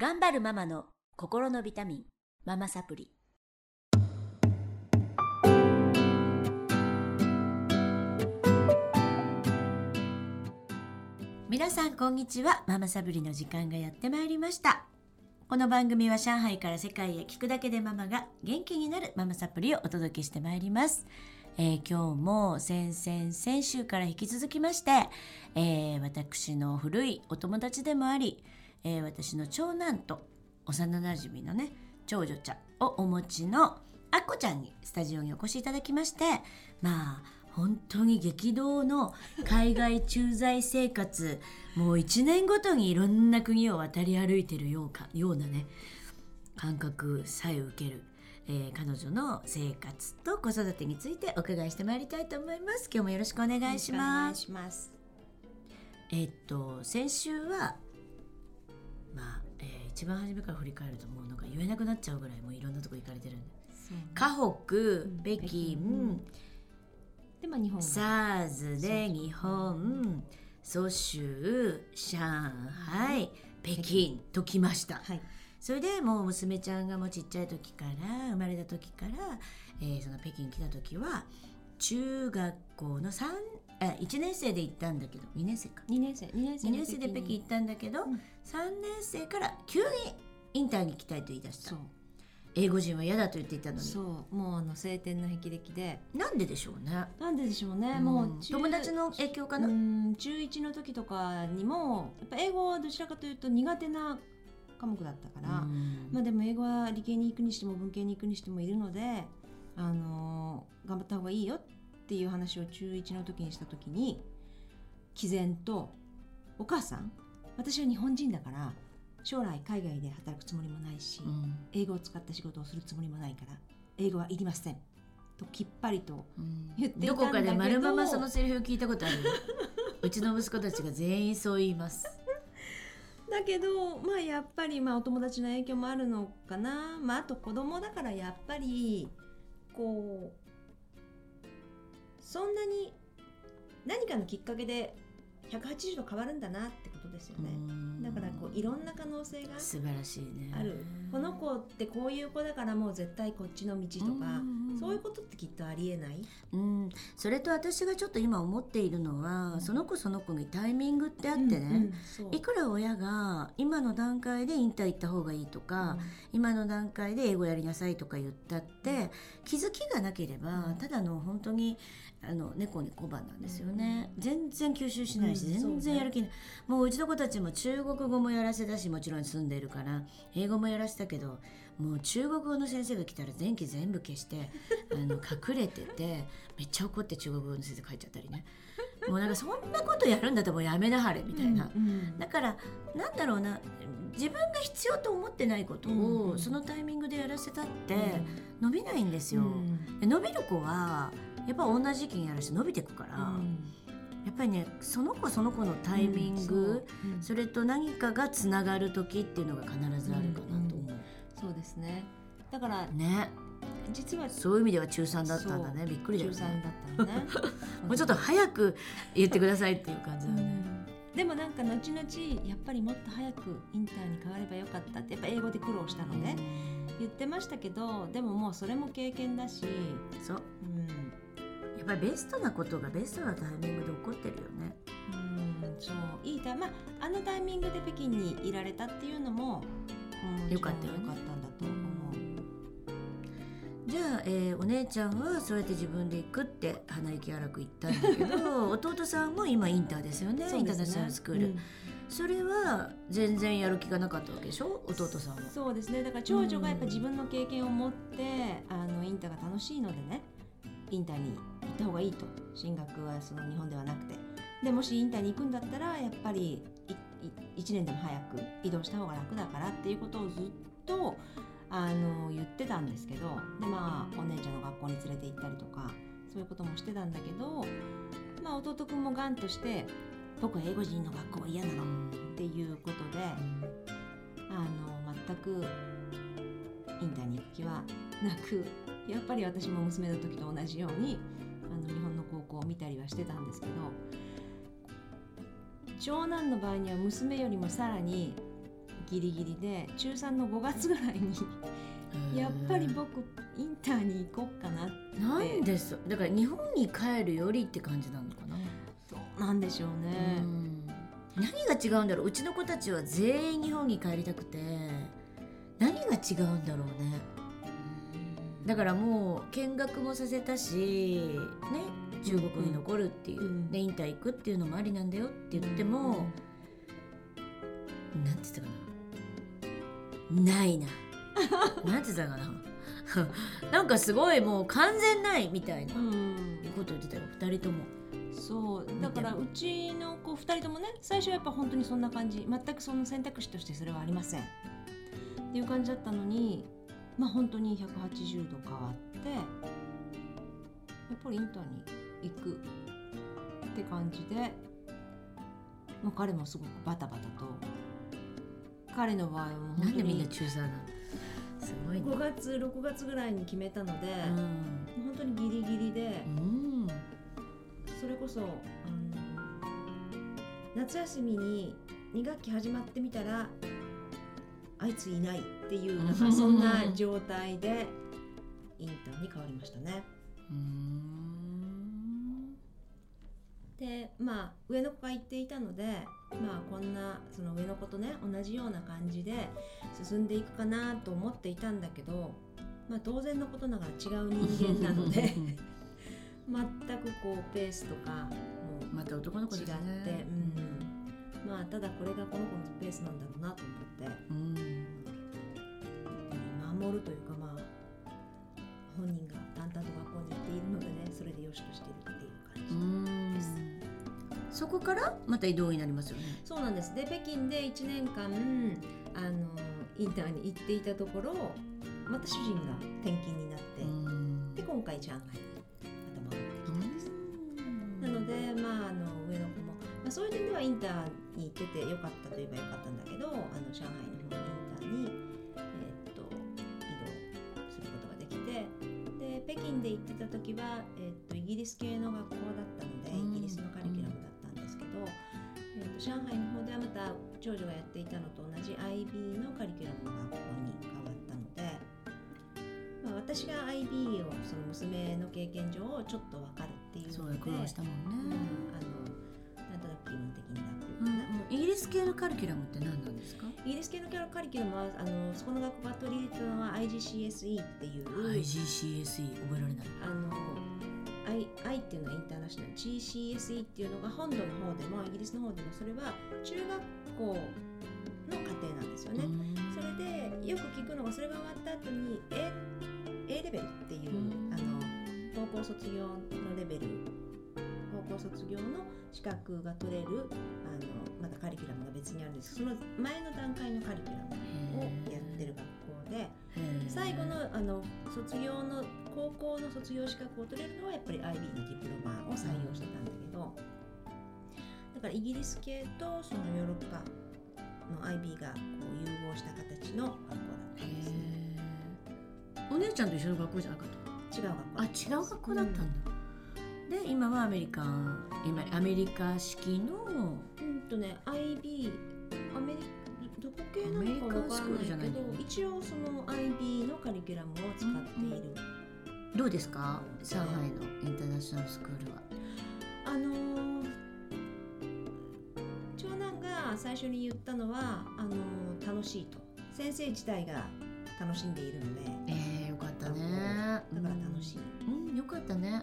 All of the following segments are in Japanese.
頑張るママの心のビタミンママサプリ。皆さんこんにちは。ママサプリの時間がやってまいりました。この番組は上海から世界へ聞くだけでママが元気になるママサプリをお届けしてまいります。えー、今日も先々先週から引き続きまして、えー、私の古いお友達でもあり、えー、私の長男と幼なじみのね長女ちゃんをお持ちのあっこちゃんにスタジオにお越しいただきましてまあ本当に激動の海外駐在生活もう1年ごとにいろんな国を渡り歩いてるようかようなね感覚さえ受けるえー、彼女の生活と子育てについてお伺いしてまいりたいと思います。今日もよろしくお願いします。ますえー、っと先週はまあ、えー、一番初めから振り返るともうなんか言えなくなっちゃうぐらいもういろんなとこ行かれてるんで。河北、うん、北京、でまあ日本 SARS で日本。蘇州上海北京ときました。はい。それでもう娘ちゃんがもうちっちゃい時から生まれた時から、えー、その北京来た時は中学校の3あ1年生で行ったんだけど2年生か。2年生2年生 ,2 年生で北京行ったんだけど、うん、3年生から急にインターに行きたいと言い出した。英語人は嫌だと言っていたのに。そう。もうあの晴天の霹靂でなんででしょうね。なんででしょうね、うん、もう友達の影響かな？中1の時とかにもやっぱ英語はどちらかというと苦手な科目だったから、まあでも英語は理系に行くにしても文系に行くにしてもいるので、あのー、頑張った方がいいよっていう話を中1の時にした時に毅然と「お母さん私は日本人だから将来海外で働くつもりもないし、うん、英語を使った仕事をするつもりもないから英語はいりません」ときっぱりと言ってどこかで丸ままそのセリフを聞いたことある？うちの息子たちが全員そう言います。だけどまあやっぱりまあお友達の影響もあるのかな。まああと子供だからやっぱりこうそんなに何かのきっかけで180度変わるんだなってことですよね。だからこういろんな可能性が素晴らしいね。ある。この子ってこういう子だからもう絶対こっちの道とかそういうことってきっとありえない？うん。それと私がちょっと今思っているのは、うん、その子その子にタイミングってあってね、うんうん、いくら親が今の段階でインター行った方がいいとか、今の段階で英語やりなさいとか言ったって気づきがなければただの本当にあの猫に小判なんですよね、うん、全然吸収しないし、うん、全然やる気ない、ね、もううちの子たちも中国語もやらせたしもちろん住んでるから英語もやらせたけどもう中国語の先生が来たら電気全部消して あの隠れててめっちゃ怒って中国語の先生帰っちゃったりね。もうなんかそんなことやるんだったらもうやめなはれみたいな、うんうん、だからなんだろうな自分が必要と思ってないことをそのタイミングでやらせたって伸びないんですよ。伸びる子はやっぱ同じ時期にやるし伸びていくから、うん、やっぱりねその子その子のタイミング、うんそ、それと何かがつながる時っていうのが必ずあるかなと思う。そうですね。だからね。実はそういう意味では中3だったんだね。びっくりだよね。中3だったのね。もうちょっと早く言ってくださいっていう感じだよね、でもなんか後々やっぱりもっと早くインターに変わればよかったってやっぱ英語で苦労したので言ってましたけどでももうそれも経験だしそう、うんぱりベストなことがベストなタイミングで起こってるよね。うんそういいタまああのタイミングで北京にいられたっていうのも、うん、よかったよ、ね、よかったんだと思う。じゃあ、えー、お姉ちゃんはそうやって自分で行くって鼻息荒く言ったんだけど 弟さんも今インターですよね、ね、インターナショナルスクール。うん。それは全然やる気がなかったわけでしょ？弟さんは。そうですね。だから長女がやっぱ自分の経験を持って、あのインターが楽しいのでねインターに行った方がいいと。進学はその日本ではなくて。でもしインターに行くんだったらやっぱり1年でも早く移動した方が楽だからっていうことをずっとあの言ってたんですけど。でまあお姉ちゃんの学校に連れて行ったりとかそういうこともしてたんだけど、まあ、弟くんもがんとして僕は英語人の学校は嫌なのっていうことであの全くインターに行く気はなくやっぱり私も娘の時と同じようにあの日本の高校を見たりはしてたんですけど長男の場合には娘よりもさらにギリギリで中3の5月ぐらいにやっぱり僕インターに行こうかなって。なんです。だから日本に帰るよりって感じなのかな。どうなんでしょうね、何が違うんだろう。うちの子たちは全員日本に帰りたくて何が違うんだろうねだからもう見学もさせたしね中国に残るっていう、うん、でインター行くっていうのもありなんだよって言っても、うん、なんて言ったかな。ないな。なんて言ったかな。なんかすごいもう完全ないみたいなこと言ってたよ2人とも。そう。だからうちの子2人ともね最初はやっぱ本当にそんな感じ。全くその選択肢としてそれはありません。っていう感じだったのにまあ本当に180度変わってやっぱりインターに行くって感じで、まあ、彼もすごくバタバタと彼の場合はもう本当になんでみんな中3なの？すごい、ね、5月6月ぐらいに決めたので、うん、本当にギリギリで、うん、それこそあの夏休みに2学期始まってみたらあいついないっていうなんかそんな状態でインターに変わりましたね。でまあ上の子が言っていたのでまあこんなその上の子とね同じような感じで進んでいくかなと思っていたんだけど、まあ、当然のことながら違う人間なので 全くこうペースとかもまた男の子違って、ね、うん、まあただこれがこの子のペースなんだろうなと思って、うん、守るというかまあ本人が淡々と学校に行っているのでねそれでよしとしているっていう感じです。そこからまた移動になりますよね。そうなんです。で北京で1年間あのインターに行っていたところ、また主人が転勤になって、で今回上海にまた戻ってきたんです。なのでまああの上の子も、まあ、そういう点ではインターに行っててよかったといえばよかったんだけど、あの上海の方のインターにえー、っと移動することができて、で北京で行ってた時はえー、っとイギリス系の学校だったので、イギリスのカリキュラムだえーと、上海の方ではまた長女がやっていたのと同じ IB のカリキュラムの学校に変わったので、まあ、私が IB をその娘の経験上ちょっと分かるっていうのでそう苦労したもんね、うん、イギリス系のカリキュラムって何なんですか？イギリス系のカリキュラムはあのそこの学校が取り入れたのは IGCSE っていう。IGCSE 覚えられない。あの I, I っていうのはインターナショナル。GCSE っていうのが本土の方でもイギリスの方でもそれは中学校の家庭なんですよね。それでよく聞くのがそれが終わった後に A, A レベルっていうあの高校卒業のレベル高校卒業の資格が取れるあのまたカリキュラムが別にあるんですその前の段階のカリキュラムをやってる学校で最後のあの卒業の高校の卒業資格を取れるのはやっぱり IB のディプロマを採用してたんだけどだからイギリス系とそのヨーロッパの IB がこう融合した形の学校だったんです。ねお姉ちゃんと一緒の学校じゃなかった違う学校あ違う学校だったんだ、うん、で今はアメリカン今アメリカ式のうんとね IB アメリカどこ系なの？か分からないけど一応その IB のカリキュラムを使っている、うんどうですか？上海のインターナショナルスクールは。あのー、長男が最初に言ったのはあのー、楽しいと。先生自体が楽しんでいるので。えー、よかったね。だから楽しい、うん、よかったね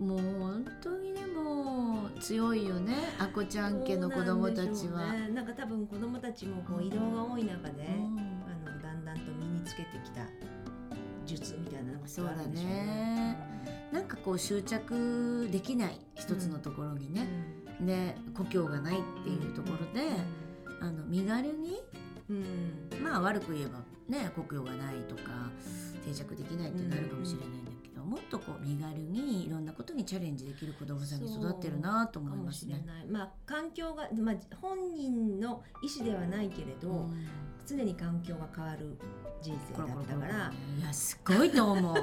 もう本当にでも強いよねあこちゃん家の子供たちは。な、ね,、んか多分子供たちもこう移動が多い中で、うん、あのだんだんと身につけてきた術みたいなのがそうだね、なんかこう執着できない一つのところにね、うん、で故郷がないっていうところで、うん、あの身軽に、うん、まあ悪く言えばね故郷がないとか定着できないってなるかもしれないんだけど、もっとこう身軽にいろんなことにチャレンジできる子供さんに育ってるなと思いますね。まあ環境が、まあ、本人の意思ではないけれど、常に環境が変わる人生だったから。いやすごいと思う。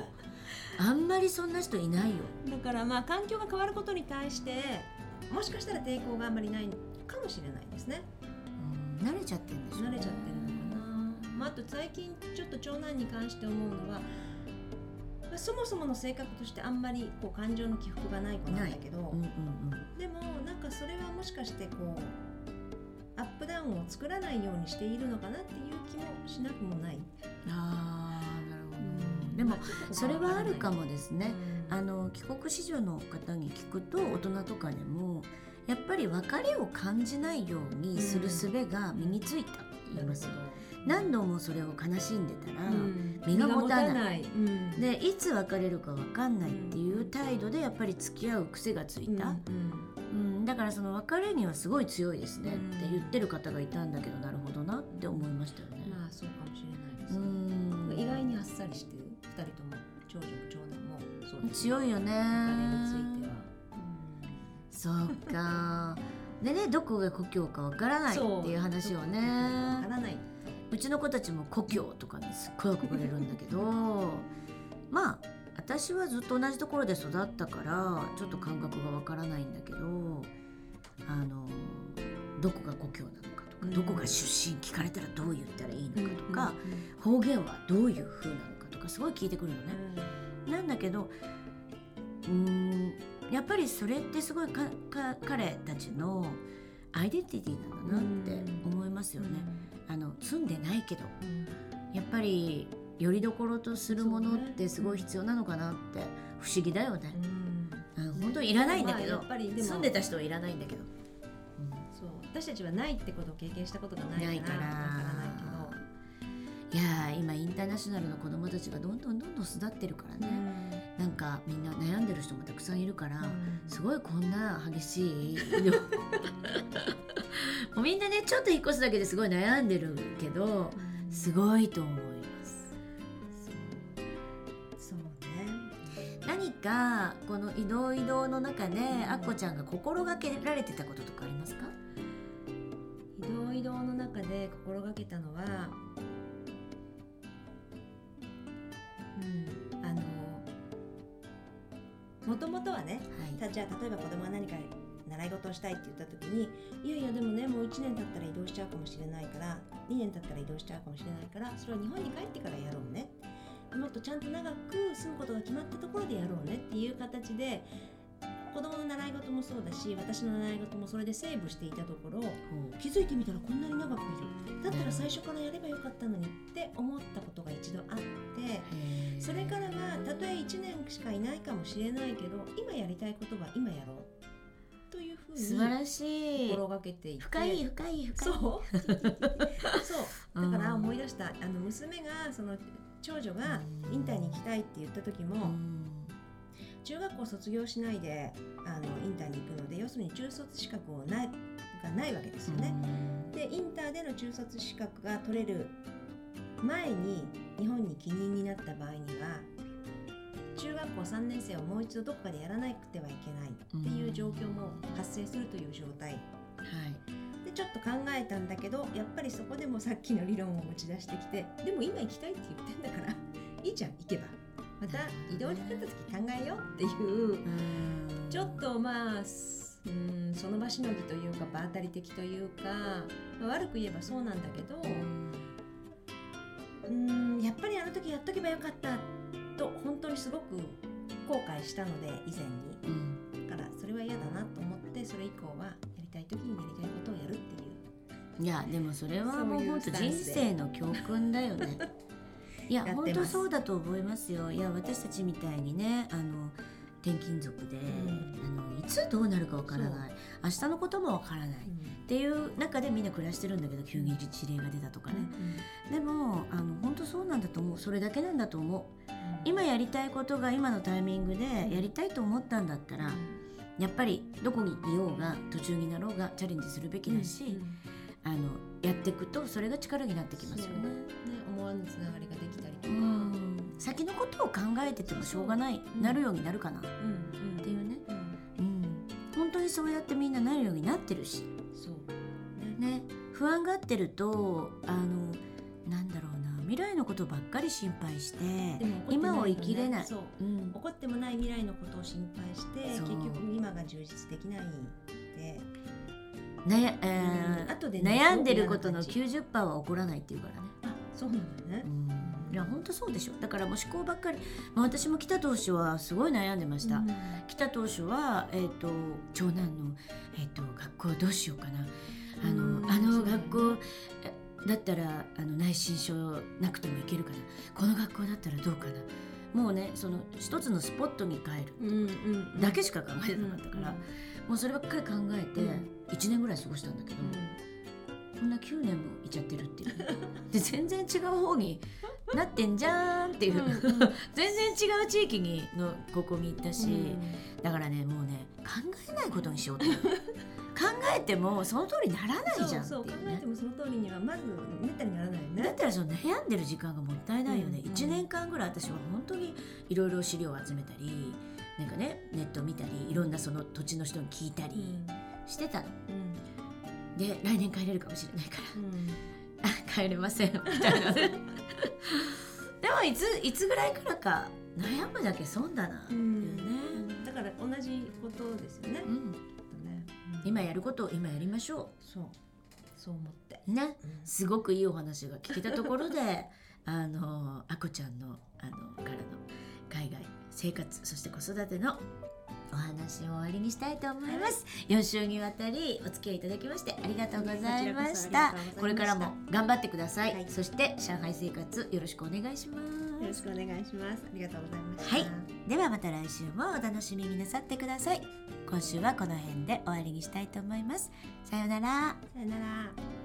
あんまりそんな人いないよ。だからまあ環境が変わることに対してもしかしたら抵抗があんまりないかもしれないですね。慣れちゃってるんでしょ慣れちゃってるのかな、まあ、あと最近ちょっと長男に関して思うのはまあそもそもの性格としてあんまりこう感情の起伏がない子なんだけど、うんうんうん。でもなんかそれはもしかしてこうアップダウンを作らないようにしているのかなっていう気もしなくもない。あーなるほどでもそれはあるかもですね、あの帰国子女の方に聞くと大人とかでもやっぱり別れを感じないようにする術が身についたって言いますよ、何度もそれを悲しんでたら、身が持たない。でいつ別れるか分かんないっていう態度でやっぱり付き合う癖がついた、うんうん。だからその別れにはすごい強いですねって言ってる方がいたんだけどなるほどなって思いましたよね。まあそうかもしれないでうす、ん。意外にあっさりしてる？二人とも。長女も長男も。そう強いよね。別れについては、そうか。でねどこが故郷かわからないっていう話をね。わからない。うちの子たちも故郷とかにすっごい憧れるんだけど まあ私はずっと同じところで育ったからちょっと感覚がわからないんだけどあのどこが故郷なのかとか、うん。どこが出身聞かれたらどう言ったらいいのかとか、うん方言はどういう風なのかとかすごい聞いてくるのね。なんだけどうーんやっぱりそれってすごい彼たちのアイデンティティなんだなって思いますよね。あの住んでないけどやっぱりよりどころとするものってすごい必要なのかなって不思議だよね。うん本当にいらないんだけど、まあやっぱり住んでた人はいらないんだけど。そう私たちはないってことを経験したことがないからないからいやー今インターナショナルの子供たちがどんどんどんどん巣立ってるからね、なんかみんな悩んでる人もたくさんいるから、すごいこんな激しい もうみんなねちょっと引っ越すだけですごい悩んでるけどすごいと思います。そう。ね。何かこの移動移動の中であっこちゃんが心がけられてたこととかありますか？移動移動の中で心がけたのはもともとはねはい。たじゃあ例えば子供が何か習い事をしたいって言った時にいやいやでもねもう1年経ったら移動しちゃうかもしれないから2年経ったら移動しちゃうかもしれないからそれは日本に帰ってからやろうね。もっとちゃんと長く住むことが決まったところでやろうねっていう形で子供の習い事もそうだし私の習い事もそれでセーブしていたところ気づいてみたらこんなに長くいる。だったら最初からやればよかったのにって思ったことが一度あってそれからはたとえ1年しかいないかもしれないけど今やりたいことは今やろうというふうに素晴らしい。心がけていて。深い深い深い。そう。そう。だから思い出した。あの娘がその長女がインターに行きたいって言った時も、うん中学校卒業しないであのインターに行くので要するに中卒資格をないがないわけですよね。でインターでの中卒資格が取れる前に日本に帰任になった場合には中学校3年生をもう一度どこかでやらなくてはいけないっていう状況も発生するという状態。はい。でちょっと考えたんだけどやっぱりそこでもさっきの理論を持ち出してきてでも今行きたいって言ってんだからいいじゃん行けばまた移動になった時考えようっていううん。ちょっとまあすうんその場しのぎというか場当たり的というか、まあ悪く言えばそうなんだけどうんやっぱりあの時やっとけばよかったと本当にすごく後悔したので以前うん。にだからそれは嫌だなと思ってそれ以降はやりたい時にやりたいことをやるっていう。いやでもそれはもそう本当人生の教訓だよね。いや本当そうだと思いますよ。いや私たちみたいにねあの転勤族で、あのいつどうなるかわからない。明日のこともわからない。っていう中でみんな暮らしてるんだけど急に事例が出たとかね。でもあの本当そうなんだと思う。それだけなんだと思う。今やりたいことが今のタイミングでやりたいと思ったんだったら、やっぱりどこにいようが途中になろうがチャレンジするべきだし。あのやっていくとそれが力になってきますよね。ね思わぬつながりができたりとうか、ん。先のことを考えててもしょうがない、うんなるようになるかな。っていうね、うん。うん、本当にそうやってみんななるようになってるし、そう。ね。ね、不安がってるとあのなんだろうな。未来のことばっかり心配してでも怒って今を生きれない。そう。うん。怒ってもない未来のことを心配して結局今が充実できないって悩,、えー後でね悩んでることのすごく嫌な90%は起こらないっていうからね。あそうなんだね。うん。いや本当そうでしょ。だからもう思考ばっかり、まあ、私も北当初はすごい悩んでました、うん。北当初は、えー、と長男の、えー、と学校どうしようかな。あの,、うん。あの学校えだったらあの内申書なくてもいけるかな。この学校だったらどうかな。もうねその一つのスポットに帰るうんうんうん。だけしか考えてなかったから、もうそればっかり考えてうん。1年ぐらい過ごしたんだけど、こんな9年もいちゃってるっていう。で全然違う方になってんじゃーんっていう、全然違う地域にのここに行ったし、うん。だからねもうね考えないことにしようって 考えてもその通りにならないじゃんってそうそう考えてもその通りにはまずめったにならないよね。だったらその悩んでる時間がもったいないよね、うん。1年間ぐらい私は本当にいろいろ資料を集めたりなんかねネット見たりいろんなその土地の人に聞いたりしてたの、で来年帰れるかもしれないから。あ帰れません。みたいな。ね でもいついつぐらいからか悩むだけ損だなっていうね、だから同じことですよね。うん。ね。今やることを今やりましょそう。そう思って。うねすごくいいお話が聞けたところで あのあこちゃんのあのからの海外生活そして子育てのお話を終わりにしたいと思います、4週にわたりお付き合いいただきましてありがとうございました。これからも頑張ってください、はい。そして上海生活よろしくお願いします。よろしくお願いします。ありがとうございました。はい。ではまた来週もお楽しみになさってください。今週はこの辺で終わりにしたいと思います。さようなら。さよなら